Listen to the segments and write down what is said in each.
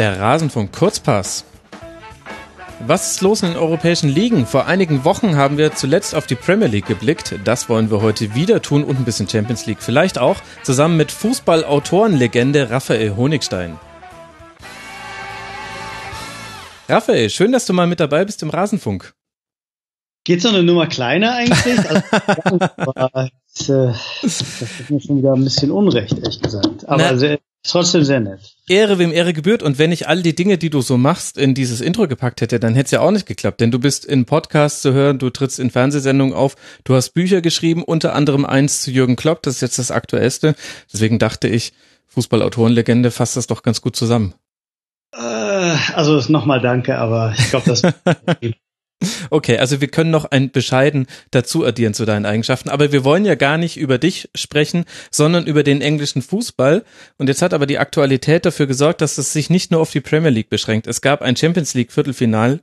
Der Rasenfunk Kurzpass. Was ist los in den europäischen Ligen? Vor einigen Wochen haben wir zuletzt auf die Premier League geblickt. Das wollen wir heute wieder tun und ein bisschen Champions League vielleicht auch, zusammen mit Fußballautorenlegende Raphael Honigstein. Raphael, schön, dass du mal mit dabei bist im Rasenfunk. Geht's noch eine Nummer kleiner eigentlich? Also, das, äh, das ist mir schon wieder ein bisschen unrecht, ehrlich gesagt. Aber Na, sehr, trotzdem sehr nett. Ehre wem Ehre gebührt. Und wenn ich all die Dinge, die du so machst, in dieses Intro gepackt hätte, dann hätte es ja auch nicht geklappt. Denn du bist in Podcasts zu hören, du trittst in Fernsehsendungen auf, du hast Bücher geschrieben, unter anderem eins zu Jürgen Klopp, das ist jetzt das aktuellste. Deswegen dachte ich, Fußballautorenlegende fasst das doch ganz gut zusammen. Äh, also nochmal danke, aber ich glaube, das Okay, also wir können noch ein bescheiden dazu addieren zu deinen Eigenschaften, aber wir wollen ja gar nicht über dich sprechen, sondern über den englischen Fußball. Und jetzt hat aber die Aktualität dafür gesorgt, dass es sich nicht nur auf die Premier League beschränkt. Es gab ein Champions League Viertelfinal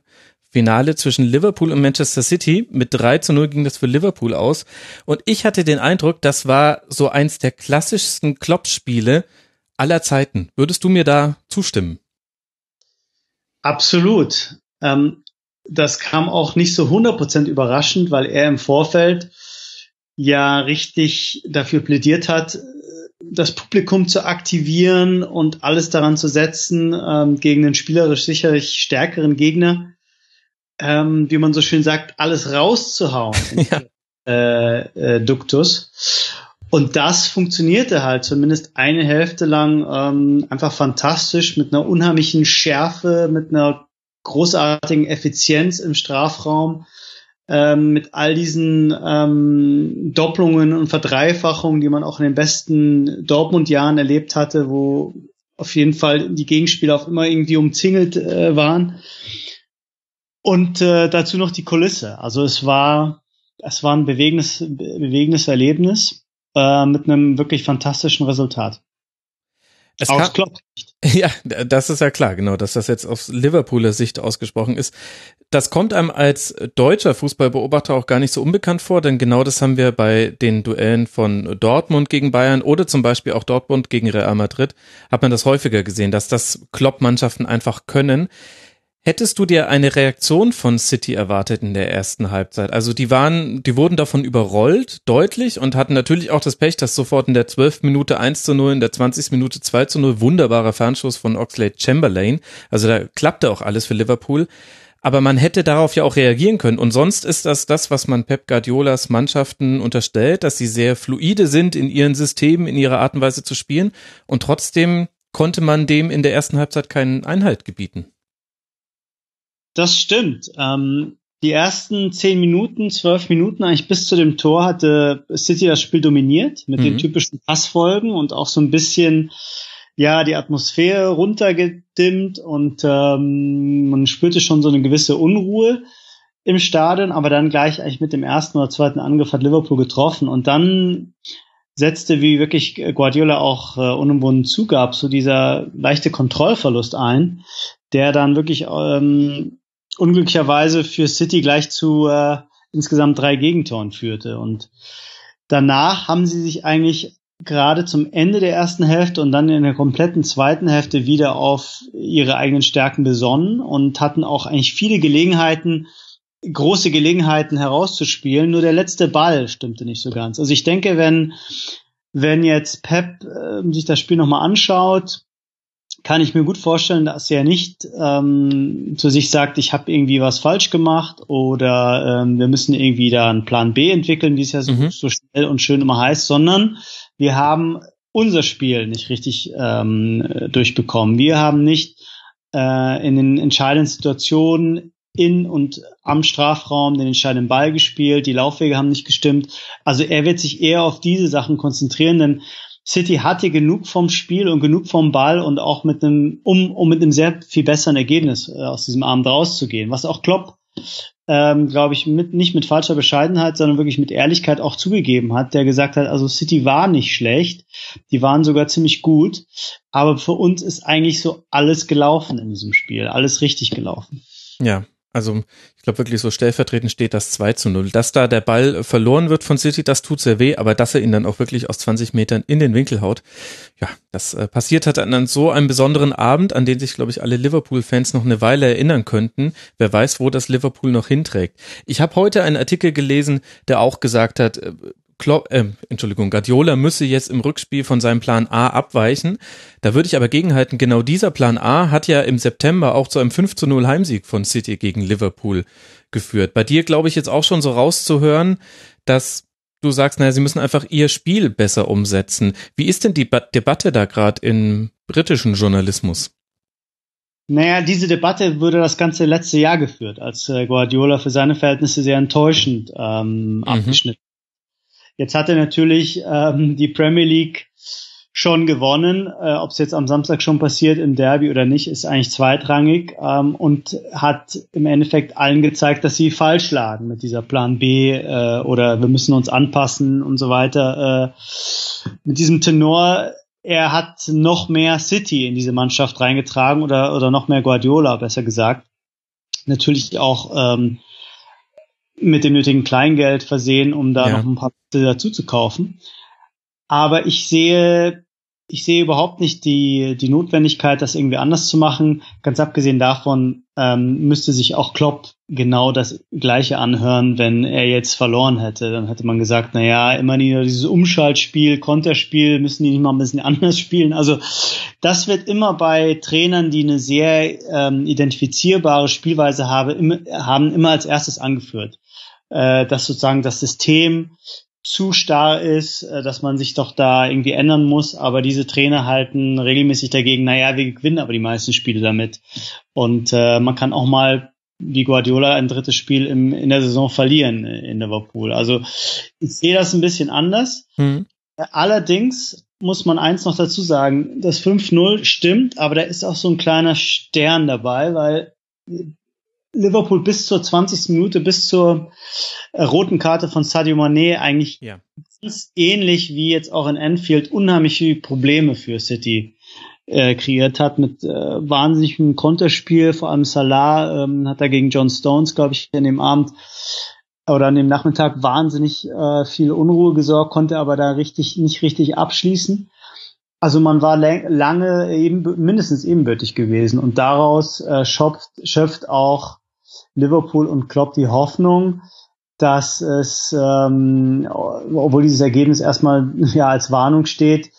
Finale zwischen Liverpool und Manchester City. Mit 3 zu 0 ging das für Liverpool aus. Und ich hatte den Eindruck, das war so eins der klassischsten Klopp-Spiele aller Zeiten. Würdest du mir da zustimmen? Absolut. Ähm, das kam auch nicht so 100% überraschend, weil er im Vorfeld ja richtig dafür plädiert hat, das Publikum zu aktivieren und alles daran zu setzen, ähm, gegen den spielerisch sicherlich stärkeren Gegner, ähm, wie man so schön sagt, alles rauszuhauen. ja. äh, äh, Duktus. Und das funktionierte halt zumindest eine Hälfte lang ähm, einfach fantastisch mit einer unheimlichen Schärfe, mit einer großartigen Effizienz im Strafraum, ähm, mit all diesen ähm, Doppelungen und Verdreifachungen, die man auch in den besten Dortmund-Jahren erlebt hatte, wo auf jeden Fall die Gegenspieler auch immer irgendwie umzingelt äh, waren. Und äh, dazu noch die Kulisse. Also es war, es war ein bewegendes, bewegendes Erlebnis äh, mit einem wirklich fantastischen Resultat. Es Aus kann, Ja, das ist ja klar, genau, dass das jetzt aus Liverpooler Sicht ausgesprochen ist. Das kommt einem als deutscher Fußballbeobachter auch gar nicht so unbekannt vor, denn genau das haben wir bei den Duellen von Dortmund gegen Bayern oder zum Beispiel auch Dortmund gegen Real Madrid, hat man das häufiger gesehen, dass das Klopp-Mannschaften einfach können. Hättest du dir eine Reaktion von City erwartet in der ersten Halbzeit? Also die waren, die wurden davon überrollt, deutlich und hatten natürlich auch das Pech, dass sofort in der 12. Minute 1 zu 0, in der 20. Minute 2 zu 0, wunderbarer Fernschuss von Oxlade Chamberlain. Also da klappte auch alles für Liverpool. Aber man hätte darauf ja auch reagieren können. Und sonst ist das das, was man Pep Guardiolas Mannschaften unterstellt, dass sie sehr fluide sind in ihren Systemen, in ihrer Art und Weise zu spielen. Und trotzdem konnte man dem in der ersten Halbzeit keinen Einhalt gebieten. Das stimmt. Ähm, die ersten zehn Minuten, zwölf Minuten, eigentlich bis zu dem Tor hatte City das Spiel dominiert mit mhm. den typischen Passfolgen und auch so ein bisschen ja die Atmosphäre runtergedimmt und ähm, man spürte schon so eine gewisse Unruhe im Stadion, aber dann gleich eigentlich mit dem ersten oder zweiten Angriff hat Liverpool getroffen und dann setzte, wie wirklich Guardiola auch äh, unumwunden zugab, so dieser leichte Kontrollverlust ein, der dann wirklich ähm, unglücklicherweise für City gleich zu äh, insgesamt drei Gegentoren führte. Und danach haben sie sich eigentlich gerade zum Ende der ersten Hälfte und dann in der kompletten zweiten Hälfte wieder auf ihre eigenen Stärken besonnen und hatten auch eigentlich viele Gelegenheiten, große Gelegenheiten herauszuspielen. Nur der letzte Ball stimmte nicht so ganz. Also ich denke, wenn, wenn jetzt Pep äh, sich das Spiel nochmal anschaut, kann ich mir gut vorstellen, dass er nicht ähm, zu sich sagt, ich habe irgendwie was falsch gemacht oder ähm, wir müssen irgendwie da einen Plan B entwickeln, wie es ja so, mhm. so schnell und schön immer heißt, sondern wir haben unser Spiel nicht richtig ähm, durchbekommen. Wir haben nicht äh, in den entscheidenden Situationen in und am Strafraum den entscheidenden Ball gespielt, die Laufwege haben nicht gestimmt. Also er wird sich eher auf diese Sachen konzentrieren, denn City hatte genug vom Spiel und genug vom Ball und auch mit einem, um, um mit einem sehr viel besseren Ergebnis äh, aus diesem Abend rauszugehen. Was auch Klopp, ähm, glaube ich, mit, nicht mit falscher Bescheidenheit, sondern wirklich mit Ehrlichkeit auch zugegeben hat, der gesagt hat, also City war nicht schlecht, die waren sogar ziemlich gut, aber für uns ist eigentlich so alles gelaufen in diesem Spiel, alles richtig gelaufen. Ja, Also ich glaube wirklich so stellvertretend steht das 2 zu 0. Dass da der Ball verloren wird von City, das tut sehr weh, aber dass er ihn dann auch wirklich aus 20 Metern in den Winkel haut, ja, das äh, passiert hat an so einem besonderen Abend, an den sich, glaube ich, alle Liverpool-Fans noch eine Weile erinnern könnten. Wer weiß, wo das Liverpool noch hinträgt. Ich habe heute einen Artikel gelesen, der auch gesagt hat, äh, Klopp, äh, Entschuldigung, Guardiola müsse jetzt im Rückspiel von seinem Plan A abweichen. Da würde ich aber gegenhalten, genau dieser Plan A hat ja im September auch zu einem 5 zu 0 Heimsieg von City gegen Liverpool geführt. Bei dir glaube ich jetzt auch schon so rauszuhören, dass du sagst, naja, sie müssen einfach ihr Spiel besser umsetzen. Wie ist denn die ba Debatte da gerade im britischen Journalismus? Naja, diese Debatte wurde das ganze letzte Jahr geführt, als äh, Guardiola für seine Verhältnisse sehr enttäuschend ähm, mhm. abgeschnitten Jetzt hat er natürlich ähm, die Premier League schon gewonnen. Äh, Ob es jetzt am Samstag schon passiert im Derby oder nicht, ist eigentlich zweitrangig ähm, und hat im Endeffekt allen gezeigt, dass sie falsch lagen mit dieser Plan B äh, oder wir müssen uns anpassen und so weiter. Äh, mit diesem Tenor, er hat noch mehr City in diese Mannschaft reingetragen oder, oder noch mehr Guardiola, besser gesagt. Natürlich auch ähm, mit dem nötigen Kleingeld versehen, um da ja. noch ein paar dazu zu kaufen. Aber ich sehe, ich sehe überhaupt nicht die, die Notwendigkeit, das irgendwie anders zu machen. Ganz abgesehen davon ähm, müsste sich auch Klopp genau das Gleiche anhören, wenn er jetzt verloren hätte. Dann hätte man gesagt, na ja, immer nur dieses Umschaltspiel, Konterspiel, müssen die nicht mal ein bisschen anders spielen. Also das wird immer bei Trainern, die eine sehr ähm, identifizierbare Spielweise habe, immer, haben, immer als erstes angeführt äh, dass sozusagen das System zu starr ist, äh, dass man sich doch da irgendwie ändern muss. Aber diese Trainer halten regelmäßig dagegen, naja, wir gewinnen aber die meisten Spiele damit. Und äh, man kann auch mal wie Guardiola ein drittes Spiel im, in der Saison verlieren in Liverpool. Also ich sehe das ein bisschen anders. Mhm. Allerdings muss man eins noch dazu sagen, das 5-0 stimmt, aber da ist auch so ein kleiner Stern dabei, weil Liverpool bis zur 20. Minute, bis zur äh, roten Karte von Sadio Mané eigentlich ja. ganz ähnlich wie jetzt auch in Anfield unheimlich viele Probleme für City äh, kreiert hat mit äh, wahnsinnigem Konterspiel, vor allem Salah ähm, hat da gegen John Stones, glaube ich, in dem Abend oder an dem Nachmittag wahnsinnig äh, viel Unruhe gesorgt, konnte aber da richtig nicht richtig abschließen. Also man war lange eben mindestens ebenbürtig gewesen und daraus äh, schöpft, schöpft auch Liverpool und Klopp die Hoffnung, dass es, ähm, obwohl dieses Ergebnis erstmal ja als Warnung steht,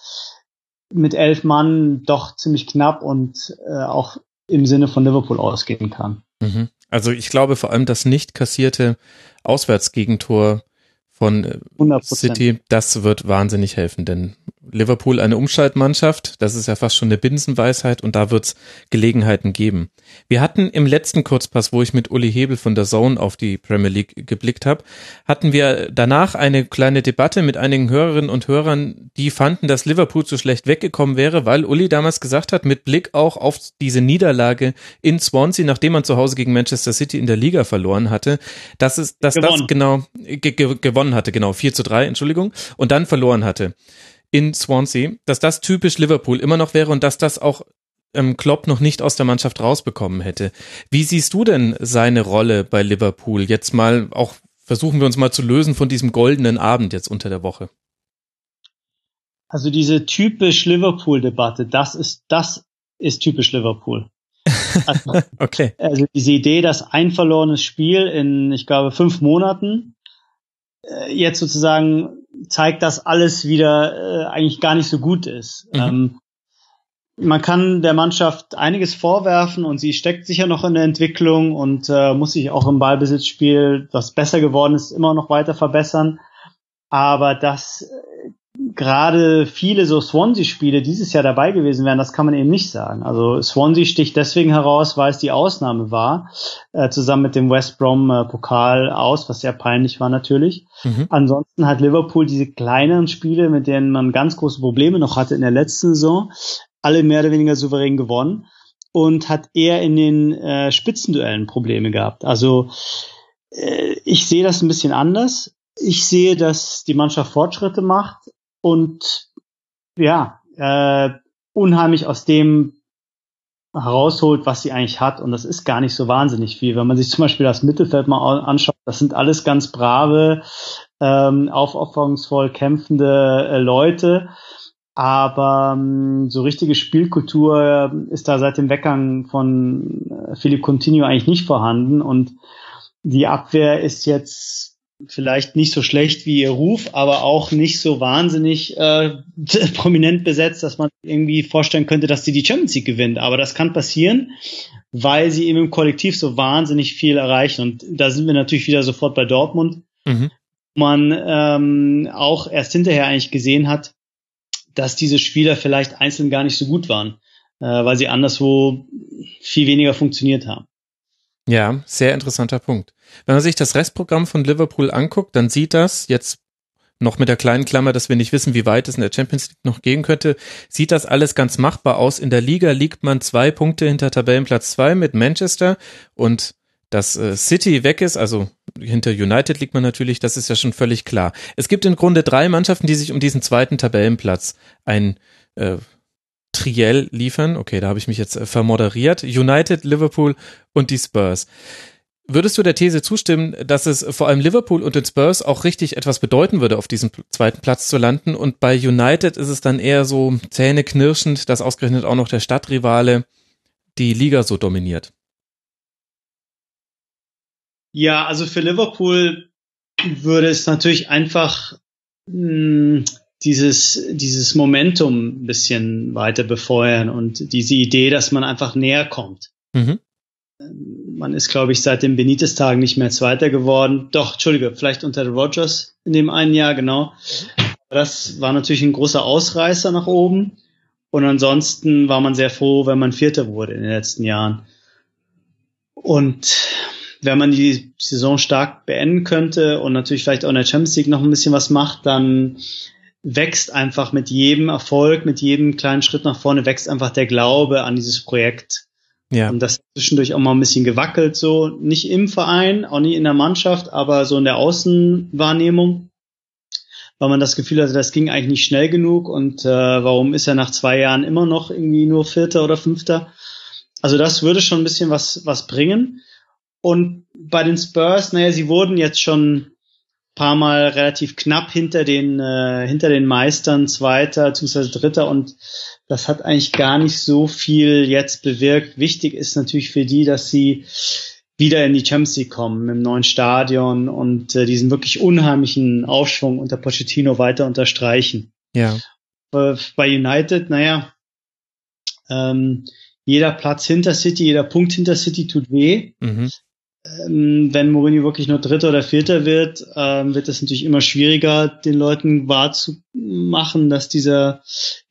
mit elf Mann doch ziemlich knapp und äh, auch im Sinne von Liverpool ausgehen kann. Mhm. Also ich glaube vor allem das nicht kassierte Auswärtsgegentor von 100%. Äh, City, das wird wahnsinnig helfen, denn Liverpool eine Umschaltmannschaft, das ist ja fast schon eine Binsenweisheit und da wird's Gelegenheiten geben. Wir hatten im letzten Kurzpass, wo ich mit Uli Hebel von der Zone auf die Premier League geblickt habe, hatten wir danach eine kleine Debatte mit einigen Hörerinnen und Hörern, die fanden, dass Liverpool zu schlecht weggekommen wäre, weil Uli damals gesagt hat, mit Blick auch auf diese Niederlage in Swansea, nachdem man zu Hause gegen Manchester City in der Liga verloren hatte, dass es, dass gewonnen. das genau gewonnen hatte, genau, 4 zu 3, Entschuldigung, und dann verloren hatte in Swansea, dass das typisch Liverpool immer noch wäre und dass das auch ähm, Klopp noch nicht aus der Mannschaft rausbekommen hätte. Wie siehst du denn seine Rolle bei Liverpool? Jetzt mal auch versuchen wir uns mal zu lösen von diesem goldenen Abend jetzt unter der Woche. Also diese typisch Liverpool-Debatte, das ist, das ist typisch Liverpool. Also, okay. Also diese Idee, dass ein verlorenes Spiel in, ich glaube, fünf Monaten äh, jetzt sozusagen zeigt, dass alles wieder äh, eigentlich gar nicht so gut ist. Mhm. Ähm, man kann der Mannschaft einiges vorwerfen und sie steckt sicher noch in der Entwicklung und äh, muss sich auch im Ballbesitzspiel, was besser geworden ist, immer noch weiter verbessern. Aber dass äh, gerade viele so Swansea-Spiele dieses Jahr dabei gewesen wären, das kann man eben nicht sagen. Also Swansea sticht deswegen heraus, weil es die Ausnahme war, äh, zusammen mit dem West Brom äh, Pokal aus, was sehr peinlich war natürlich. Mhm. Ansonsten hat Liverpool diese kleineren Spiele, mit denen man ganz große Probleme noch hatte in der letzten Saison, alle mehr oder weniger souverän gewonnen und hat eher in den äh, Spitzenduellen Probleme gehabt. Also äh, ich sehe das ein bisschen anders. Ich sehe, dass die Mannschaft Fortschritte macht und ja, äh, unheimlich aus dem herausholt, was sie eigentlich hat. Und das ist gar nicht so wahnsinnig viel. Wenn man sich zum Beispiel das Mittelfeld mal anschaut, das sind alles ganz brave, ähm, aufopferungsvoll kämpfende äh, Leute. Aber ähm, so richtige Spielkultur ist da seit dem Weggang von äh, Philipp Coutinho eigentlich nicht vorhanden. Und die Abwehr ist jetzt vielleicht nicht so schlecht wie ihr Ruf, aber auch nicht so wahnsinnig äh, prominent besetzt, dass man irgendwie vorstellen könnte, dass sie die Champions League gewinnt. Aber das kann passieren, weil sie eben im Kollektiv so wahnsinnig viel erreichen. Und da sind wir natürlich wieder sofort bei Dortmund. Mhm. Man ähm, auch erst hinterher eigentlich gesehen hat, dass diese Spieler vielleicht einzeln gar nicht so gut waren, äh, weil sie anderswo viel weniger funktioniert haben. Ja, sehr interessanter Punkt. Wenn man sich das Restprogramm von Liverpool anguckt, dann sieht das jetzt noch mit der kleinen Klammer, dass wir nicht wissen, wie weit es in der Champions League noch gehen könnte, sieht das alles ganz machbar aus. In der Liga liegt man zwei Punkte hinter Tabellenplatz zwei mit Manchester und dass äh, City weg ist, also hinter United liegt man natürlich, das ist ja schon völlig klar. Es gibt im Grunde drei Mannschaften, die sich um diesen zweiten Tabellenplatz ein äh, Triell liefern. Okay, da habe ich mich jetzt äh, vermoderiert. United, Liverpool und die Spurs. Würdest du der These zustimmen, dass es vor allem Liverpool und den Spurs auch richtig etwas bedeuten würde, auf diesem zweiten Platz zu landen? Und bei United ist es dann eher so zähneknirschend, dass ausgerechnet auch noch der Stadtrivale die Liga so dominiert. Ja, also für Liverpool würde es natürlich einfach hm, dieses, dieses Momentum ein bisschen weiter befeuern und diese Idee, dass man einfach näher kommt. Mhm. Man ist, glaube ich, seit den Benitez-Tagen nicht mehr Zweiter geworden. Doch, Entschuldige, vielleicht unter Rogers in dem einen Jahr, genau. Das war natürlich ein großer Ausreißer nach oben. Und ansonsten war man sehr froh, wenn man Vierter wurde in den letzten Jahren. Und wenn man die Saison stark beenden könnte und natürlich vielleicht auch in der Champions League noch ein bisschen was macht, dann wächst einfach mit jedem Erfolg, mit jedem kleinen Schritt nach vorne, wächst einfach der Glaube an dieses Projekt. Ja. Und das ist zwischendurch auch mal ein bisschen gewackelt, so nicht im Verein, auch nicht in der Mannschaft, aber so in der Außenwahrnehmung, weil man das Gefühl hatte, das ging eigentlich nicht schnell genug und äh, warum ist er nach zwei Jahren immer noch irgendwie nur Vierter oder Fünfter? Also das würde schon ein bisschen was was bringen. Und bei den Spurs, naja, sie wurden jetzt schon paar Mal relativ knapp hinter den äh, hinter den Meistern Zweiter bzw. Dritter und das hat eigentlich gar nicht so viel jetzt bewirkt. Wichtig ist natürlich für die, dass sie wieder in die Champions League kommen im neuen Stadion und äh, diesen wirklich unheimlichen Aufschwung unter Pochettino weiter unterstreichen. Ja. Äh, bei United, naja, ähm, jeder Platz hinter City, jeder Punkt hinter City tut weh. Mhm wenn Mourinho wirklich nur Dritter oder Vierter wird, ähm, wird es natürlich immer schwieriger, den Leuten wahrzumachen, dass dieser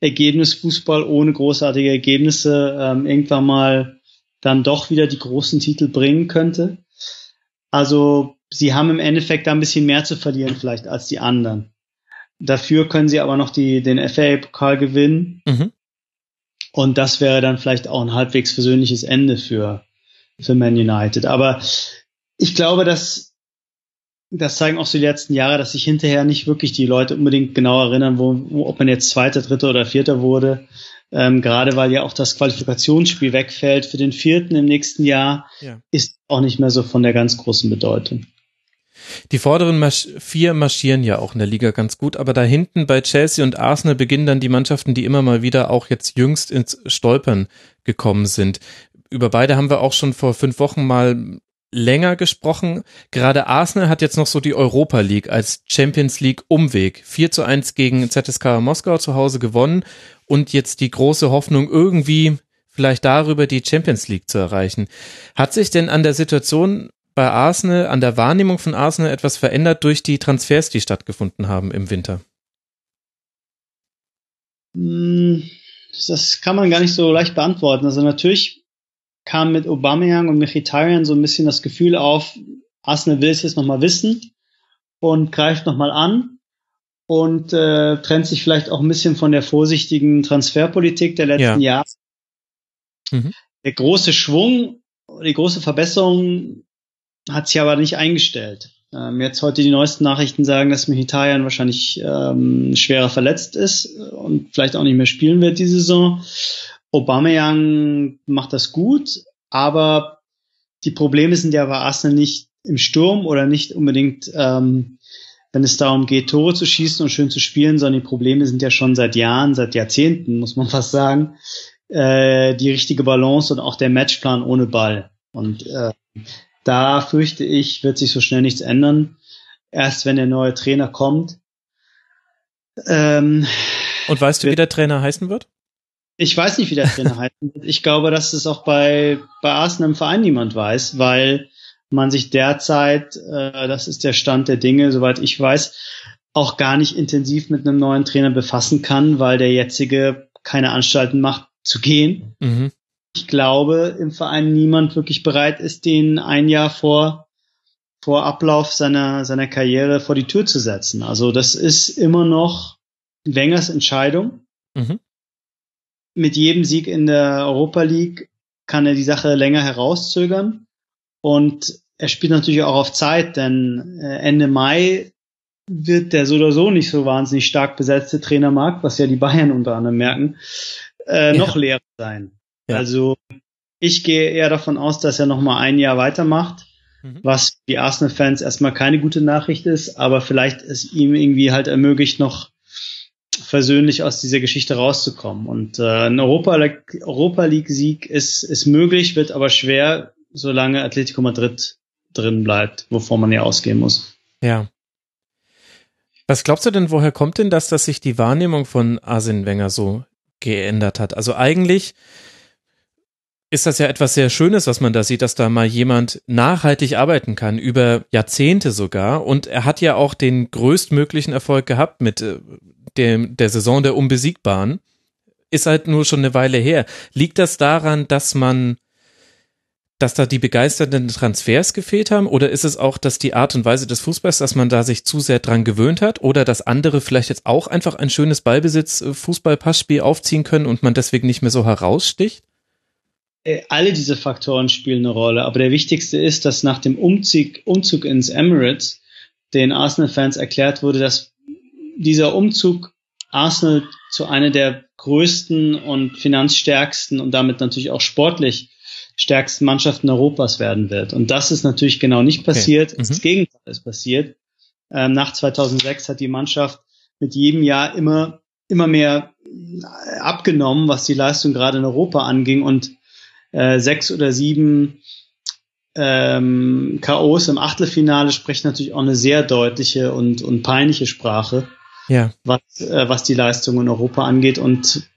Ergebnisfußball ohne großartige Ergebnisse ähm, irgendwann mal dann doch wieder die großen Titel bringen könnte. Also sie haben im Endeffekt da ein bisschen mehr zu verlieren vielleicht als die anderen. Dafür können sie aber noch die, den FA-Pokal gewinnen. Mhm. Und das wäre dann vielleicht auch ein halbwegs versöhnliches Ende für, für Man United. Aber ich glaube, dass das zeigen auch so die letzten Jahre, dass sich hinterher nicht wirklich die Leute unbedingt genau erinnern, wo, wo ob man jetzt Zweiter, Dritter oder Vierter wurde. Ähm, gerade weil ja auch das Qualifikationsspiel wegfällt für den Vierten im nächsten Jahr, ja. ist auch nicht mehr so von der ganz großen Bedeutung. Die vorderen Marsch vier marschieren ja auch in der Liga ganz gut, aber da hinten bei Chelsea und Arsenal beginnen dann die Mannschaften, die immer mal wieder auch jetzt jüngst ins Stolpern gekommen sind über beide haben wir auch schon vor fünf Wochen mal länger gesprochen. Gerade Arsenal hat jetzt noch so die Europa League als Champions League Umweg. 4 zu 1 gegen ZSK Moskau zu Hause gewonnen und jetzt die große Hoffnung irgendwie vielleicht darüber die Champions League zu erreichen. Hat sich denn an der Situation bei Arsenal, an der Wahrnehmung von Arsenal etwas verändert durch die Transfers, die stattgefunden haben im Winter? Hm, das kann man gar nicht so leicht beantworten. Also natürlich kam mit Aubameyang und Mkhitaryan so ein bisschen das Gefühl auf, Arsenal will es jetzt nochmal wissen und greift nochmal an und äh, trennt sich vielleicht auch ein bisschen von der vorsichtigen Transferpolitik der letzten ja. Jahre. Mhm. Der große Schwung, die große Verbesserung hat sich aber nicht eingestellt. Ähm, jetzt heute die neuesten Nachrichten sagen, dass Mkhitaryan wahrscheinlich ähm, schwerer verletzt ist und vielleicht auch nicht mehr spielen wird diese Saison. Aubameyang macht das gut, aber die Probleme sind ja bei Arsenal nicht im Sturm oder nicht unbedingt, ähm, wenn es darum geht, Tore zu schießen und schön zu spielen, sondern die Probleme sind ja schon seit Jahren, seit Jahrzehnten, muss man fast sagen, äh, die richtige Balance und auch der Matchplan ohne Ball. Und äh, da fürchte ich, wird sich so schnell nichts ändern. Erst wenn der neue Trainer kommt. Ähm, und weißt du, wie der Trainer heißen wird? Ich weiß nicht, wie der Trainer wird. Ich glaube, dass es auch bei, bei Arsenal im Verein niemand weiß, weil man sich derzeit, äh, das ist der Stand der Dinge, soweit ich weiß, auch gar nicht intensiv mit einem neuen Trainer befassen kann, weil der jetzige keine Anstalten macht zu gehen. Mhm. Ich glaube, im Verein niemand wirklich bereit ist, den ein Jahr vor vor Ablauf seiner seiner Karriere vor die Tür zu setzen. Also das ist immer noch Wengers Entscheidung. Mhm. Mit jedem Sieg in der Europa League kann er die Sache länger herauszögern. Und er spielt natürlich auch auf Zeit, denn äh, Ende Mai wird der so oder so nicht so wahnsinnig stark besetzte Trainermarkt, was ja die Bayern unter anderem merken, äh, ja. noch leer sein. Ja. Also ich gehe eher davon aus, dass er noch mal ein Jahr weitermacht, mhm. was die Arsenal-Fans erstmal keine gute Nachricht ist, aber vielleicht es ihm irgendwie halt ermöglicht, noch versöhnlich aus dieser Geschichte rauszukommen. Und äh, ein Europa, Europa League Sieg ist, ist möglich, wird aber schwer, solange Atletico Madrid drin bleibt, wovon man ja ausgehen muss. Ja. Was glaubst du denn, woher kommt denn das, dass sich die Wahrnehmung von Arsene Wenger so geändert hat? Also eigentlich ist das ja etwas sehr Schönes, was man da sieht, dass da mal jemand nachhaltig arbeiten kann, über Jahrzehnte sogar. Und er hat ja auch den größtmöglichen Erfolg gehabt mit äh, dem, der Saison der Unbesiegbaren. Ist halt nur schon eine Weile her. Liegt das daran, dass man dass da die begeisternden Transfers gefehlt haben? Oder ist es auch, dass die Art und Weise des Fußballs, dass man da sich zu sehr dran gewöhnt hat? Oder dass andere vielleicht jetzt auch einfach ein schönes Ballbesitz-Fußball-Passspiel aufziehen können und man deswegen nicht mehr so heraussticht? Äh, alle diese Faktoren spielen eine Rolle. Aber der wichtigste ist, dass nach dem Umzug, Umzug ins Emirates den Arsenal-Fans erklärt wurde, dass dieser Umzug Arsenal zu einer der größten und finanzstärksten und damit natürlich auch sportlich stärksten Mannschaften Europas werden wird. Und das ist natürlich genau nicht passiert. Okay. Mhm. Das Gegenteil ist passiert. Ähm, nach 2006 hat die Mannschaft mit jedem Jahr immer, immer mehr abgenommen, was die Leistung gerade in Europa anging und äh, sechs oder sieben ähm, KOs im Achtelfinale sprechen natürlich auch eine sehr deutliche und, und peinliche Sprache, ja. was, äh, was die Leistung in Europa angeht. Und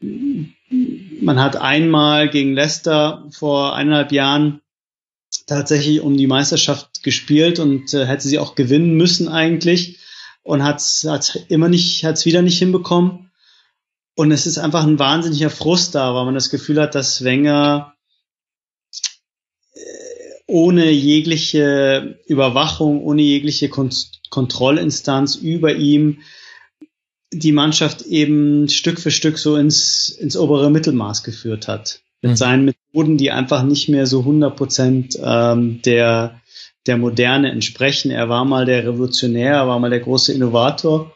man hat einmal gegen Leicester vor eineinhalb Jahren tatsächlich um die Meisterschaft gespielt und äh, hätte sie auch gewinnen müssen eigentlich und hat es immer nicht, hat es wieder nicht hinbekommen. Und es ist einfach ein wahnsinniger Frust da, weil man das Gefühl hat, dass Wenger äh, ohne jegliche Überwachung, ohne jegliche Kont Kontrollinstanz über ihm die Mannschaft eben Stück für Stück so ins, ins obere Mittelmaß geführt hat. Mit mhm. seinen Methoden, die einfach nicht mehr so 100 Prozent ähm, der, der Moderne entsprechen. Er war mal der Revolutionär, er war mal der große Innovator.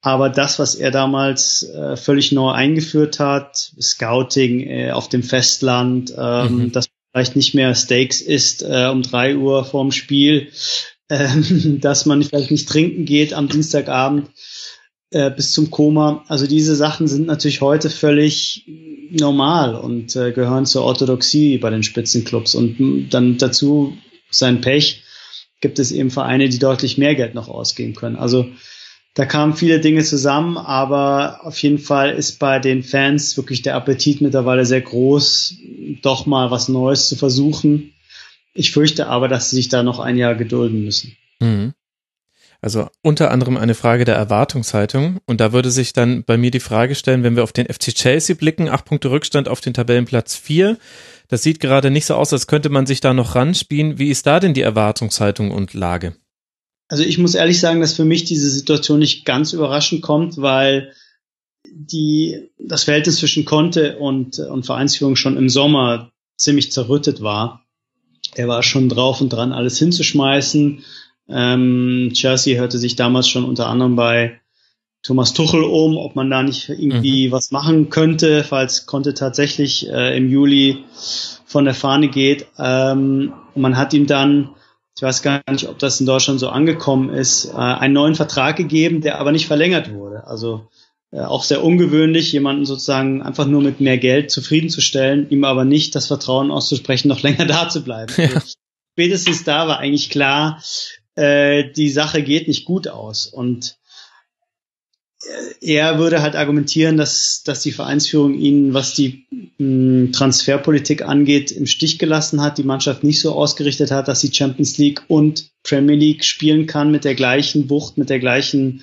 Aber das, was er damals äh, völlig neu eingeführt hat, Scouting äh, auf dem Festland, ähm, mhm. dass vielleicht nicht mehr Steaks isst äh, um drei Uhr vorm Spiel, äh, dass man vielleicht nicht trinken geht am Dienstagabend, äh, bis zum Koma. Also diese Sachen sind natürlich heute völlig normal und äh, gehören zur Orthodoxie bei den Spitzenclubs. Und dann dazu sein Pech gibt es eben Vereine, die deutlich mehr Geld noch ausgeben können. Also da kamen viele Dinge zusammen, aber auf jeden Fall ist bei den Fans wirklich der Appetit mittlerweile sehr groß, doch mal was Neues zu versuchen. Ich fürchte aber, dass sie sich da noch ein Jahr gedulden müssen. Mhm. Also unter anderem eine Frage der Erwartungshaltung. Und da würde sich dann bei mir die Frage stellen, wenn wir auf den FC Chelsea blicken, acht Punkte Rückstand auf den Tabellenplatz vier. Das sieht gerade nicht so aus, als könnte man sich da noch ranspielen. Wie ist da denn die Erwartungshaltung und Lage? Also ich muss ehrlich sagen, dass für mich diese Situation nicht ganz überraschend kommt, weil die, das Verhältnis zwischen Conte und, und Vereinsführung schon im Sommer ziemlich zerrüttet war. Er war schon drauf und dran, alles hinzuschmeißen ähm, Chelsea hörte sich damals schon unter anderem bei Thomas Tuchel um, ob man da nicht irgendwie mhm. was machen könnte, falls Conte tatsächlich äh, im Juli von der Fahne geht. Ähm, man hat ihm dann, ich weiß gar nicht, ob das in Deutschland so angekommen ist, äh, einen neuen Vertrag gegeben, der aber nicht verlängert wurde. Also äh, auch sehr ungewöhnlich, jemanden sozusagen einfach nur mit mehr Geld zufriedenzustellen, ihm aber nicht das Vertrauen auszusprechen, noch länger da zu bleiben. Ja. Also, spätestens da war eigentlich klar, äh, die Sache geht nicht gut aus. Und er würde halt argumentieren, dass, dass die Vereinsführung ihn, was die mh, hm, Transferpolitik angeht, im Stich gelassen hat, die Mannschaft nicht so ausgerichtet hat, dass sie Champions League und Premier League spielen kann mit der gleichen Wucht, mit der gleichen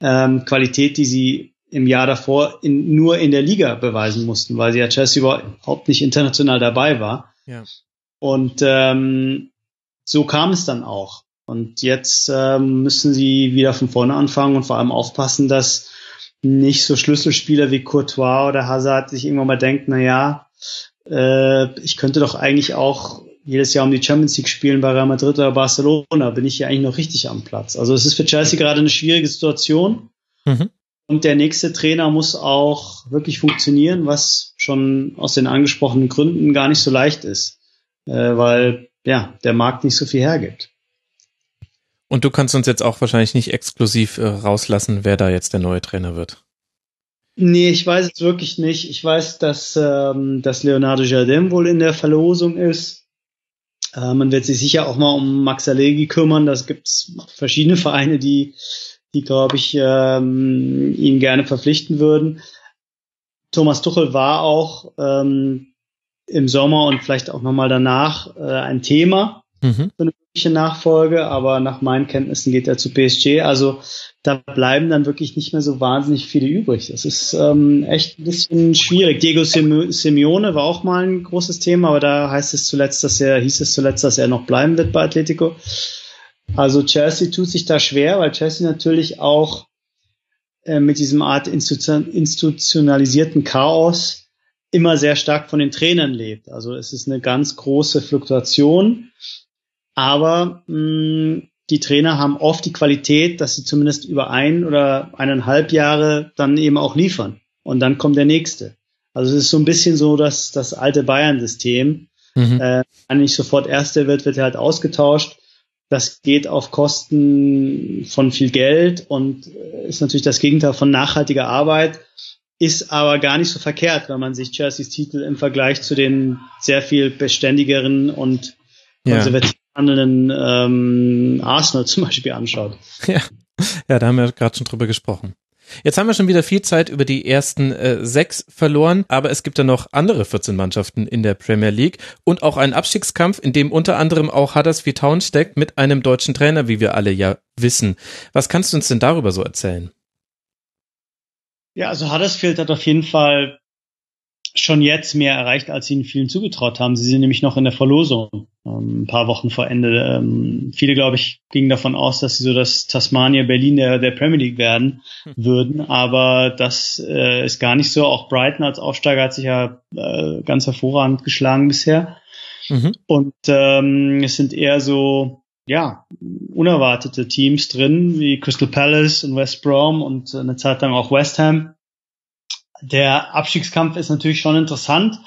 ähm, Qualität, die sie im Jahr davor in, nur in der Liga beweisen mussten, weil sie ja Chelsea überhaupt nicht international dabei war. Ja. Und ähm, so kam es dann auch. Und jetzt ähm, müssen sie wieder von vorne anfangen und vor allem aufpassen, dass nicht so Schlüsselspieler wie Courtois oder Hazard sich irgendwann mal denken, na ja, äh, ich könnte doch eigentlich auch jedes Jahr um die Champions League spielen bei Real Madrid oder Barcelona, bin ich ja eigentlich noch richtig am Platz. Also es ist für Chelsea gerade eine schwierige Situation. Mhm. Und der nächste Trainer muss auch wirklich funktionieren, was schon aus den angesprochenen Gründen gar nicht so leicht ist, äh, weil ja der Markt nicht so viel hergibt. Und du kannst uns jetzt auch wahrscheinlich nicht exklusiv äh, rauslassen, wer da jetzt der neue Trainer wird. Nee, ich weiß es wirklich nicht. Ich weiß, dass, ähm, dass Leonardo Jardim wohl in der Verlosung ist. Äh, man wird sich sicher auch mal um Max Allegri kümmern. Das gibt's verschiedene Vereine, die, die glaube ich, ähm, ihn gerne verpflichten würden. Thomas Tuchel war auch ähm, im Sommer und vielleicht auch nochmal danach äh, ein Thema mhm. für eine Nachfolge, aber nach meinen Kenntnissen geht er zu PSG. Also da bleiben dann wirklich nicht mehr so wahnsinnig viele übrig. Das ist ähm, echt ein bisschen schwierig. Diego Simeone war auch mal ein großes Thema, aber da heißt es zuletzt, dass er, hieß es zuletzt, dass er noch bleiben wird bei Atletico. Also Chelsea tut sich da schwer, weil Chelsea natürlich auch äh, mit diesem Art institutionalisierten Chaos immer sehr stark von den Trainern lebt. Also es ist eine ganz große Fluktuation aber mh, mm, die Trainer haben oft die Qualität, dass sie zumindest über ein oder eineinhalb Jahre dann eben auch liefern. Und dann kommt der nächste. Also es ist so ein bisschen so das, das alte Bayern-System. Mhm. Äh, wenn nicht sofort Erster wird, wird er halt ausgetauscht. Das geht auf Kosten von viel Geld und äh, ist natürlich das Gegenteil von nachhaltiger Arbeit, ist aber gar nicht so verkehrt, wenn man sich Chelseas Titel im Vergleich zu den sehr viel beständigeren und konservativen handelnden ähm, Arsenal zum Beispiel anschaut. Ja, ja da haben wir gerade schon drüber gesprochen. Jetzt haben wir schon wieder viel Zeit über die ersten äh, sechs verloren, aber es gibt ja noch andere 14 Mannschaften in der Premier League und auch einen Abstiegskampf, in dem unter anderem auch Huddersfield Town steckt mit einem deutschen Trainer, wie wir alle ja wissen. Was kannst du uns denn darüber so erzählen? Ja, also Huddersfield hat auf jeden Fall schon jetzt mehr erreicht, als sie ihnen vielen zugetraut haben. Sie sind nämlich noch in der Verlosung, ein paar Wochen vor Ende. Ähm, viele, glaube ich, gingen davon aus, dass sie so das Tasmania Berlin der, der Premier League werden hm. würden, aber das äh, ist gar nicht so. Auch Brighton als Aufsteiger hat sich ja äh, ganz hervorragend geschlagen bisher. Mhm. Und ähm, es sind eher so ja, unerwartete Teams drin, wie Crystal Palace und West Brom und eine Zeit lang auch West Ham. Der Abstiegskampf ist natürlich schon interessant.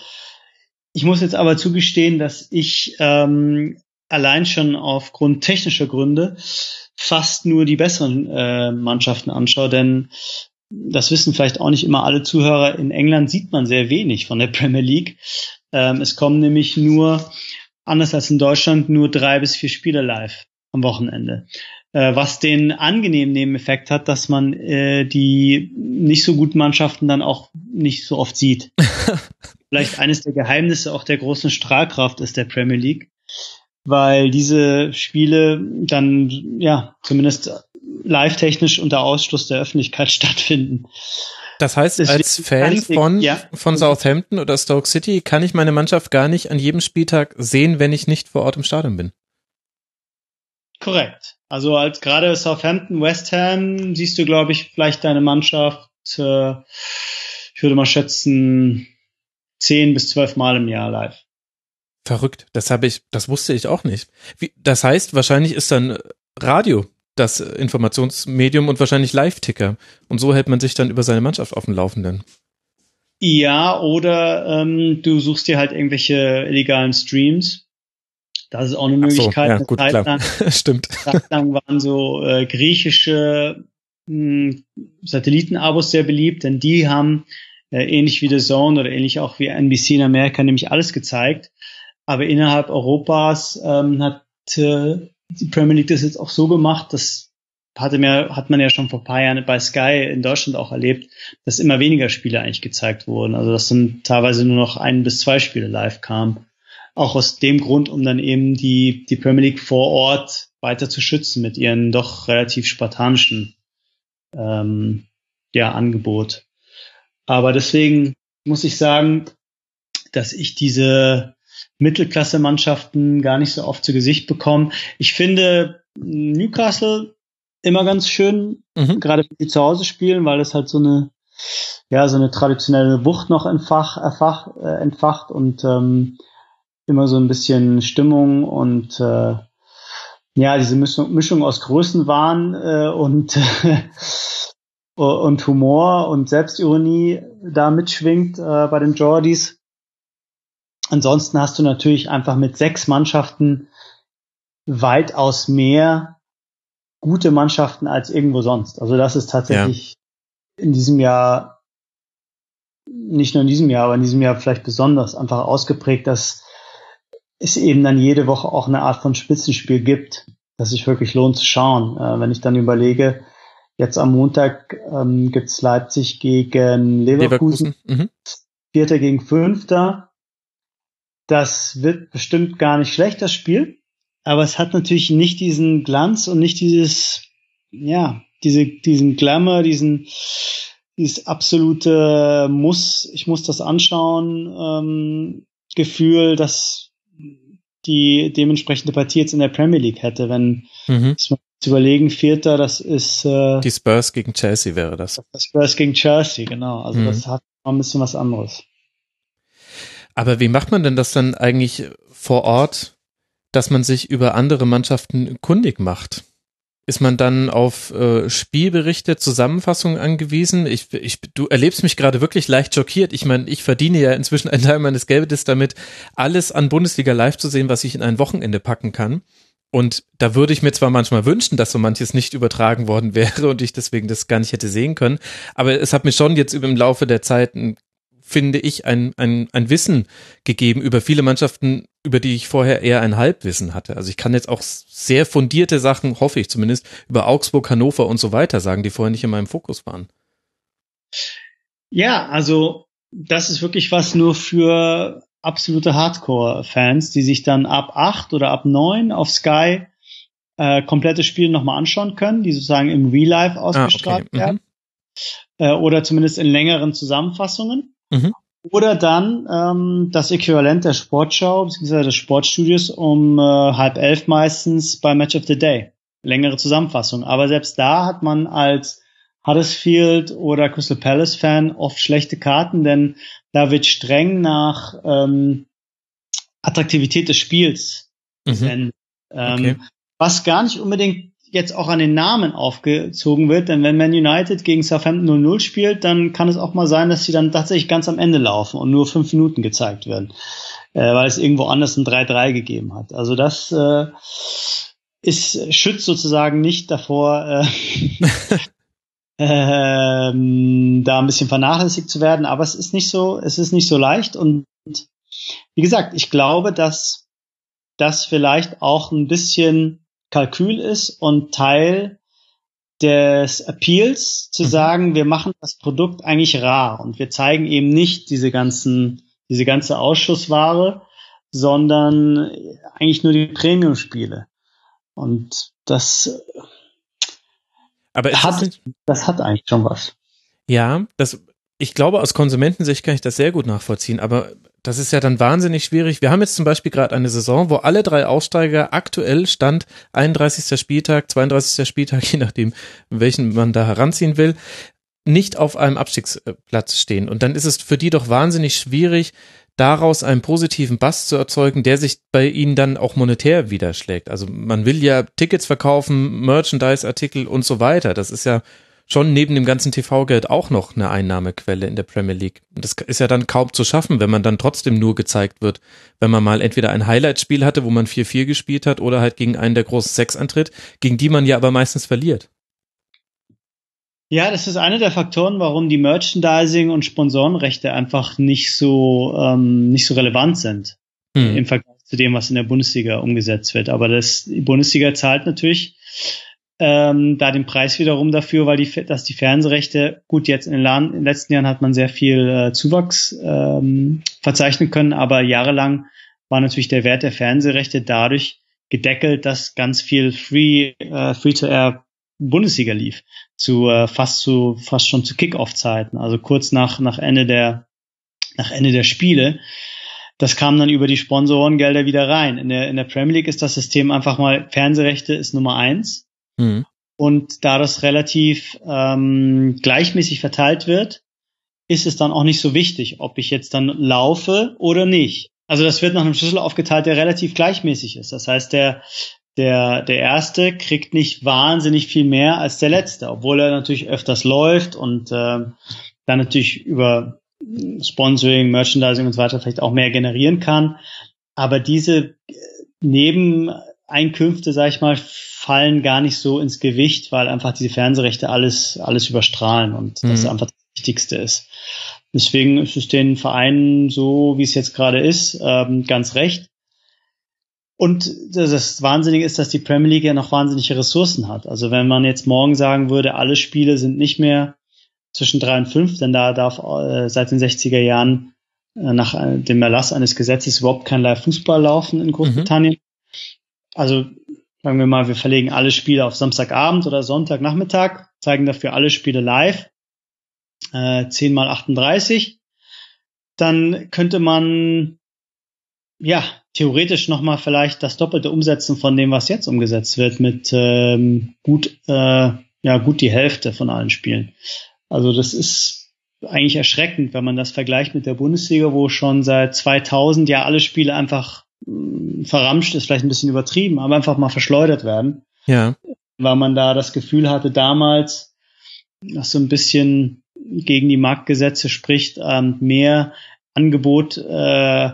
Ich muss jetzt aber zugestehen, dass ich ähm, allein schon aufgrund technischer Gründe fast nur die besseren äh, Mannschaften anschaue, denn das wissen vielleicht auch nicht immer alle Zuhörer. In England sieht man sehr wenig von der Premier League. Ähm, es kommen nämlich nur, anders als in Deutschland, nur drei bis vier Spiele live am Wochenende. Äh, was den angenehmen Nebeneffekt hat, dass man äh, die nicht so guten Mannschaften dann auch nicht so oft sieht. Vielleicht eines der Geheimnisse auch der großen Strahlkraft ist der Premier League, weil diese Spiele dann ja zumindest live-technisch unter Ausschluss der Öffentlichkeit stattfinden. Das heißt, Deswegen als Fan von, ja. von Southampton oder Stoke City kann ich meine Mannschaft gar nicht an jedem Spieltag sehen, wenn ich nicht vor Ort im Stadion bin. Korrekt. Also als gerade Southampton, West Ham siehst du, glaube ich, vielleicht deine Mannschaft, äh, ich würde mal schätzen, zehn bis zwölf Mal im Jahr live. Verrückt. Das habe ich, das wusste ich auch nicht. Wie, das heißt, wahrscheinlich ist dann Radio das Informationsmedium und wahrscheinlich Live-Ticker. Und so hält man sich dann über seine Mannschaft auf dem Laufenden. Ja, oder ähm, du suchst dir halt irgendwelche illegalen Streams. Das ist auch eine Möglichkeit. So, ja, gut, klar. Lang, Stimmt. Lang waren so äh, griechische hm, Satellitenabos sehr beliebt, denn die haben äh, ähnlich wie The Zone oder ähnlich auch wie NBC in Amerika nämlich alles gezeigt. Aber innerhalb Europas ähm, hat äh, die Premier League das jetzt auch so gemacht, dass hatte mir, hat man ja schon vor paar Jahren bei Sky in Deutschland auch erlebt, dass immer weniger Spiele eigentlich gezeigt wurden. Also dass dann teilweise nur noch ein bis zwei Spiele live kamen. Auch aus dem Grund, um dann eben die, die Premier League vor Ort weiter zu schützen mit ihren doch relativ spartanischen ähm, ja, Angebot. Aber deswegen muss ich sagen, dass ich diese Mittelklasse-Mannschaften gar nicht so oft zu Gesicht bekomme. Ich finde Newcastle immer ganz schön, mhm. gerade wenn die zu Hause spielen, weil es halt so eine, ja, so eine traditionelle Wucht noch entfach, erfach, äh, entfacht und ähm, immer so ein bisschen Stimmung und äh, ja, diese Mischung, Mischung aus Größenwahn äh, und und Humor und Selbstironie da mitschwingt äh, bei den Jordis. Ansonsten hast du natürlich einfach mit sechs Mannschaften weitaus mehr gute Mannschaften als irgendwo sonst. Also das ist tatsächlich ja. in diesem Jahr, nicht nur in diesem Jahr, aber in diesem Jahr vielleicht besonders einfach ausgeprägt, dass es eben dann jede Woche auch eine Art von Spitzenspiel gibt, das sich wirklich lohnt zu schauen. Äh, wenn ich dann überlege, jetzt am Montag ähm, gibt's Leipzig gegen Leverkusen, Leverkusen. Mhm. Vierter gegen Fünfter. Das wird bestimmt gar nicht schlecht, das Spiel. Aber es hat natürlich nicht diesen Glanz und nicht dieses, ja, diese, diesen Glamour, diesen, dieses absolute Muss, ich muss das anschauen, ähm, Gefühl, dass die dementsprechende Partie jetzt in der Premier League hätte, wenn mhm. Zu überlegen, Vierter, das ist äh, die Spurs gegen Chelsea wäre das. das Spurs gegen Chelsea, genau. Also mhm. das hat noch ein bisschen was anderes. Aber wie macht man denn das dann eigentlich vor Ort, dass man sich über andere Mannschaften kundig macht? Ist man dann auf äh, Spielberichte, Zusammenfassungen angewiesen? Ich, ich, du erlebst mich gerade wirklich leicht schockiert. Ich meine, ich verdiene ja inzwischen einen Teil meines Geldes damit, alles an Bundesliga live zu sehen, was ich in ein Wochenende packen kann. Und da würde ich mir zwar manchmal wünschen, dass so manches nicht übertragen worden wäre und ich deswegen das gar nicht hätte sehen können, aber es hat mir schon jetzt im Laufe der Zeit finde ich, ein, ein, ein Wissen gegeben über viele Mannschaften, über die ich vorher eher ein Halbwissen hatte. Also ich kann jetzt auch sehr fundierte Sachen, hoffe ich zumindest, über Augsburg, Hannover und so weiter sagen, die vorher nicht in meinem Fokus waren. Ja, also das ist wirklich was nur für absolute Hardcore-Fans, die sich dann ab acht oder ab neun auf Sky äh, komplette Spiele nochmal anschauen können, die sozusagen im Real Life ausgestrahlt ah, okay. werden. Mhm. Äh, oder zumindest in längeren Zusammenfassungen. Mhm. Oder dann ähm, das Äquivalent der Sportschau bzw. des Sportstudios um äh, halb elf meistens bei Match of the Day. Längere Zusammenfassung. Aber selbst da hat man als Huddersfield oder Crystal Palace Fan oft schlechte Karten, denn da wird streng nach ähm, Attraktivität des Spiels mhm. ähm, okay. Was gar nicht unbedingt jetzt auch an den Namen aufgezogen wird, denn wenn Man United gegen Southampton 0-0 spielt, dann kann es auch mal sein, dass sie dann tatsächlich ganz am Ende laufen und nur fünf Minuten gezeigt werden, äh, weil es irgendwo anders ein 3-3 gegeben hat. Also das äh, ist, schützt sozusagen nicht davor, äh, ähm, da ein bisschen vernachlässigt zu werden, aber es ist nicht so, es ist nicht so leicht und wie gesagt, ich glaube, dass das vielleicht auch ein bisschen Kalkül ist und Teil des Appeals zu mhm. sagen, wir machen das Produkt eigentlich rar und wir zeigen eben nicht diese ganzen, diese ganze Ausschussware, sondern eigentlich nur die Premium-Spiele. Und das aber hat, das, das hat eigentlich schon was. Ja, das, ich glaube, aus Konsumentensicht kann ich das sehr gut nachvollziehen, aber das ist ja dann wahnsinnig schwierig. Wir haben jetzt zum Beispiel gerade eine Saison, wo alle drei Aussteiger aktuell Stand 31. Spieltag, 32. Spieltag, je nachdem, welchen man da heranziehen will, nicht auf einem Abstiegsplatz stehen. Und dann ist es für die doch wahnsinnig schwierig, daraus einen positiven Bass zu erzeugen, der sich bei ihnen dann auch monetär widerschlägt. Also man will ja Tickets verkaufen, Merchandise-Artikel und so weiter. Das ist ja schon neben dem ganzen TV-Geld auch noch eine Einnahmequelle in der Premier League. Und das ist ja dann kaum zu schaffen, wenn man dann trotzdem nur gezeigt wird, wenn man mal entweder ein Highlight-Spiel hatte, wo man 4-4 gespielt hat, oder halt gegen einen der großen Sechs antritt, gegen die man ja aber meistens verliert. Ja, das ist einer der Faktoren, warum die Merchandising und Sponsorenrechte einfach nicht so ähm, nicht so relevant sind hm. im Vergleich zu dem, was in der Bundesliga umgesetzt wird. Aber das die Bundesliga zahlt natürlich ähm, da den Preis wiederum dafür, weil die, dass die Fernsehrechte, gut, jetzt in den, in den letzten Jahren hat man sehr viel äh, Zuwachs ähm, verzeichnen können, aber jahrelang war natürlich der Wert der Fernsehrechte dadurch gedeckelt, dass ganz viel Free, äh, Free-to-Air Bundesliga lief, zu äh, fast zu fast schon zu Kickoff-Zeiten, also kurz nach nach Ende der nach Ende der Spiele. Das kam dann über die Sponsorengelder wieder rein. In der in der Premier League ist das System einfach mal Fernsehrechte ist Nummer eins Mhm. Und da das relativ ähm, gleichmäßig verteilt wird, ist es dann auch nicht so wichtig, ob ich jetzt dann laufe oder nicht. Also das wird nach einem Schlüssel aufgeteilt, der relativ gleichmäßig ist. Das heißt, der, der, der erste kriegt nicht wahnsinnig viel mehr als der letzte, obwohl er natürlich öfters läuft und äh, dann natürlich über Sponsoring, Merchandising und so weiter vielleicht auch mehr generieren kann. Aber diese Nebeneinkünfte, sag ich mal, fallen gar nicht so ins Gewicht, weil einfach diese Fernsehrechte alles, alles überstrahlen und mhm. das einfach das Wichtigste ist. Deswegen ist es den Vereinen so, wie es jetzt gerade ist, ähm, ganz recht. Und das Wahnsinnige ist, dass die Premier League ja noch wahnsinnige Ressourcen hat. Also wenn man jetzt morgen sagen würde, alle Spiele sind nicht mehr zwischen drei und fünf, denn da darf äh, seit den 60er Jahren äh, nach äh, dem Erlass eines Gesetzes überhaupt kein Live-Fußball laufen in Großbritannien. Mhm. Also Sagen wir mal, wir verlegen alle Spiele auf Samstagabend oder Sonntagnachmittag, zeigen dafür alle Spiele live, äh, 10 mal 38. Dann könnte man ja theoretisch nochmal vielleicht das Doppelte umsetzen von dem, was jetzt umgesetzt wird, mit ähm, gut, äh, ja, gut die Hälfte von allen Spielen. Also das ist eigentlich erschreckend, wenn man das vergleicht mit der Bundesliga, wo schon seit 2000 ja alle Spiele einfach verramscht ist vielleicht ein bisschen übertrieben, aber einfach mal verschleudert werden. Ja. Weil man da das Gefühl hatte damals, dass so ein bisschen gegen die Marktgesetze spricht, ähm, mehr Angebot äh,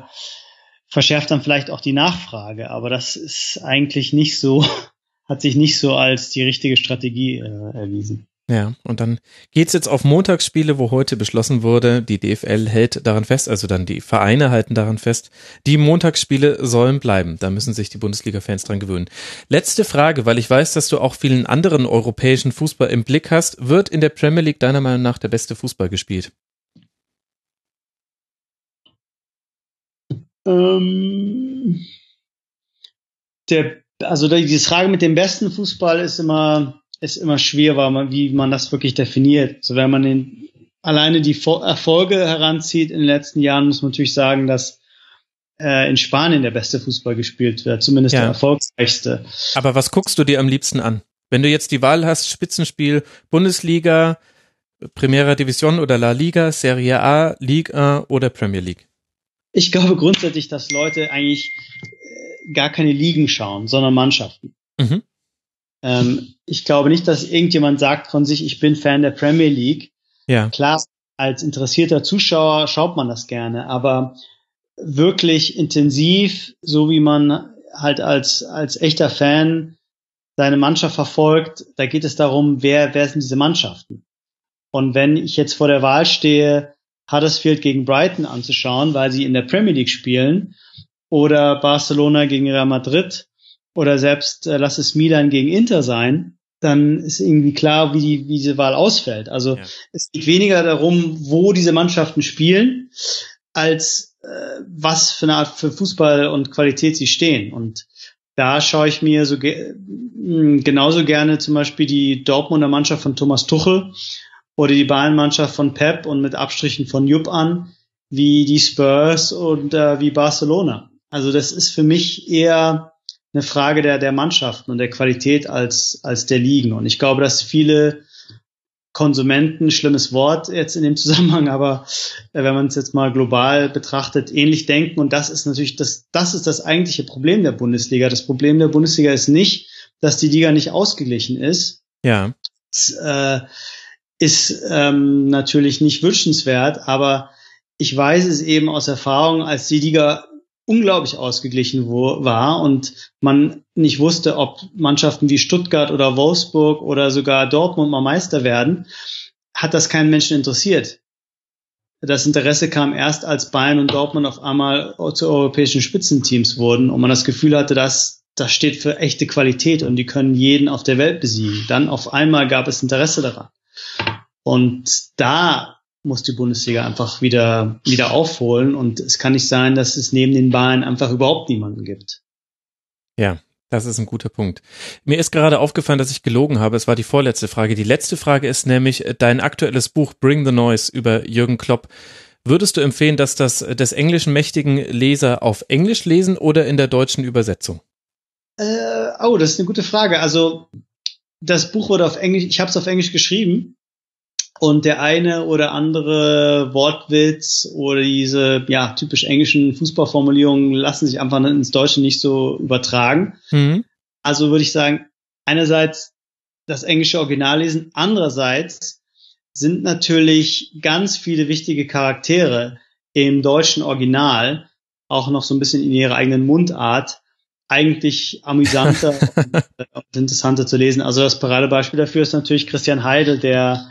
verschärft dann vielleicht auch die Nachfrage. Aber das ist eigentlich nicht so, hat sich nicht so als die richtige Strategie äh, erwiesen. Ja, und dann geht's jetzt auf Montagsspiele, wo heute beschlossen wurde, die DFL hält daran fest, also dann die Vereine halten daran fest, die Montagsspiele sollen bleiben. Da müssen sich die Bundesliga-Fans dran gewöhnen. Letzte Frage, weil ich weiß, dass du auch vielen anderen europäischen Fußball im Blick hast. Wird in der Premier League deiner Meinung nach der beste Fußball gespielt? Ähm, der, also die Frage mit dem besten Fußball ist immer ist immer schwer, weil man, wie man das wirklich definiert. So, wenn man den, alleine die Erfolge heranzieht in den letzten Jahren, muss man natürlich sagen, dass äh, in Spanien der beste Fußball gespielt wird, zumindest ja. der erfolgreichste. Aber was guckst du dir am liebsten an? Wenn du jetzt die Wahl hast, Spitzenspiel, Bundesliga, Primera Division oder La Liga, Serie A, Liga oder Premier League? Ich glaube grundsätzlich, dass Leute eigentlich äh, gar keine Ligen schauen, sondern Mannschaften. Mhm. Ähm, ich glaube nicht, dass irgendjemand sagt von sich, ich bin Fan der Premier League. Ja. Klar, als interessierter Zuschauer schaut man das gerne, aber wirklich intensiv, so wie man halt als, als echter Fan seine Mannschaft verfolgt, da geht es darum, wer, wer sind diese Mannschaften? Und wenn ich jetzt vor der Wahl stehe, Huddersfield gegen Brighton anzuschauen, weil sie in der Premier League spielen, oder Barcelona gegen Real Madrid, oder selbst äh, lass es Milan gegen Inter sein, dann ist irgendwie klar, wie, die, wie diese Wahl ausfällt. Also ja. es geht weniger darum, wo diese Mannschaften spielen, als äh, was für eine Art für Fußball und Qualität sie stehen. Und da schaue ich mir so ge hm, genauso gerne zum Beispiel die Dortmunder Mannschaft von Thomas Tuchel oder die Bayern-Mannschaft von Pep und mit Abstrichen von Jupp an, wie die Spurs und äh, wie Barcelona. Also das ist für mich eher eine Frage der, der Mannschaften und der Qualität als, als der Ligen. Und ich glaube, dass viele Konsumenten, schlimmes Wort jetzt in dem Zusammenhang, aber äh, wenn man es jetzt mal global betrachtet, ähnlich denken. Und das ist natürlich das, das ist das eigentliche Problem der Bundesliga. Das Problem der Bundesliga ist nicht, dass die Liga nicht ausgeglichen ist. Ja. Das, äh, ist ähm, natürlich nicht wünschenswert, aber ich weiß es eben aus Erfahrung, als die Liga unglaublich ausgeglichen wo, war und man nicht wusste, ob Mannschaften wie Stuttgart oder Wolfsburg oder sogar Dortmund mal Meister werden, hat das keinen Menschen interessiert. Das Interesse kam erst, als Bayern und Dortmund auf einmal zu europäischen Spitzenteams wurden und man das Gefühl hatte, dass das steht für echte Qualität und die können jeden auf der Welt besiegen. Dann auf einmal gab es Interesse daran. Und da muss die Bundesliga einfach wieder, wieder aufholen. Und es kann nicht sein, dass es neben den Bayern einfach überhaupt niemanden gibt. Ja, das ist ein guter Punkt. Mir ist gerade aufgefallen, dass ich gelogen habe. Es war die vorletzte Frage. Die letzte Frage ist nämlich dein aktuelles Buch Bring the Noise über Jürgen Klopp. Würdest du empfehlen, dass das des englischen mächtigen Leser auf Englisch lesen oder in der deutschen Übersetzung? Äh, oh, das ist eine gute Frage. Also das Buch wurde auf Englisch, ich habe es auf Englisch geschrieben und der eine oder andere Wortwitz oder diese ja typisch englischen Fußballformulierungen lassen sich einfach ins Deutsche nicht so übertragen. Mhm. Also würde ich sagen, einerseits das englische Original lesen, andererseits sind natürlich ganz viele wichtige Charaktere im deutschen Original auch noch so ein bisschen in ihrer eigenen Mundart eigentlich amüsanter und interessanter zu lesen. Also das Paradebeispiel dafür ist natürlich Christian Heidel, der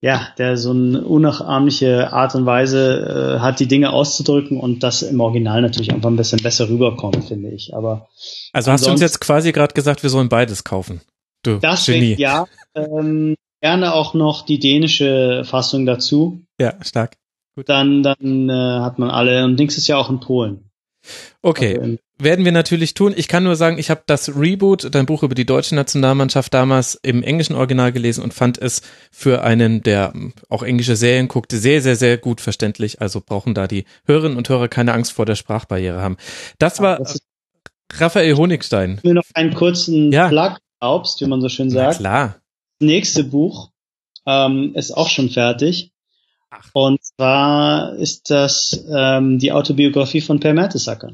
ja, der so eine unnachahmliche Art und Weise äh, hat, die Dinge auszudrücken und das im Original natürlich einfach ein bisschen besser rüberkommt, finde ich. Aber also hast du uns jetzt quasi gerade gesagt, wir sollen beides kaufen. Du das Genie. Ja, ähm, gerne auch noch die dänische Fassung dazu. Ja, stark. Gut. Dann, dann äh, hat man alle und nächstes Jahr auch in Polen. Okay. Also werden wir natürlich tun. Ich kann nur sagen, ich habe das Reboot, dein Buch über die deutsche Nationalmannschaft damals im englischen Original gelesen und fand es für einen, der auch englische Serien guckte, sehr, sehr, sehr gut verständlich. Also brauchen da die Hörerinnen und Hörer keine Angst vor der Sprachbarriere haben. Das war das Raphael Honigstein. Ich will noch einen kurzen ja. Plug glaubst, wie man so schön sagt. Na klar. Das nächste Buch ähm, ist auch schon fertig. Ach. Und zwar ist das ähm, die Autobiografie von Per Mertesacker.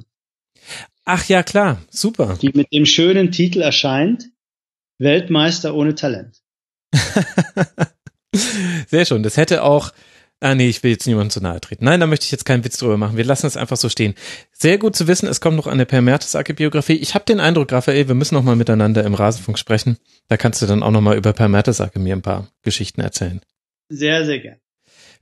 Ach ja, klar, super. Die mit dem schönen Titel erscheint, Weltmeister ohne Talent. Sehr schön. Das hätte auch, ah nee, ich will jetzt niemandem zu nahe treten. Nein, da möchte ich jetzt keinen Witz drüber machen. Wir lassen es einfach so stehen. Sehr gut zu wissen, es kommt noch eine Per Mertesacker-Biografie. Ich habe den Eindruck, Raphael, wir müssen noch mal miteinander im Rasenfunk sprechen. Da kannst du dann auch noch mal über Per Mertesacker mir ein paar Geschichten erzählen. Sehr, sehr gern.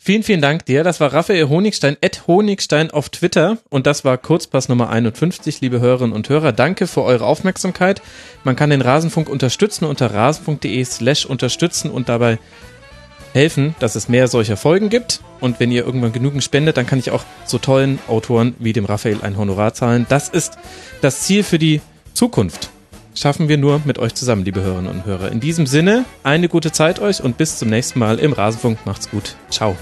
Vielen, vielen Dank dir. Das war Raphael Honigstein, at Honigstein auf Twitter. Und das war Kurzpass Nummer 51, liebe Hörerinnen und Hörer. Danke für eure Aufmerksamkeit. Man kann den Rasenfunk unterstützen unter rasenfunk.de slash unterstützen und dabei helfen, dass es mehr solcher Folgen gibt. Und wenn ihr irgendwann genügend spendet, dann kann ich auch so tollen Autoren wie dem Raphael ein Honorar zahlen. Das ist das Ziel für die Zukunft. Schaffen wir nur mit euch zusammen, liebe Hörerinnen und Hörer. In diesem Sinne, eine gute Zeit euch und bis zum nächsten Mal im Rasenfunk. Macht's gut. Ciao.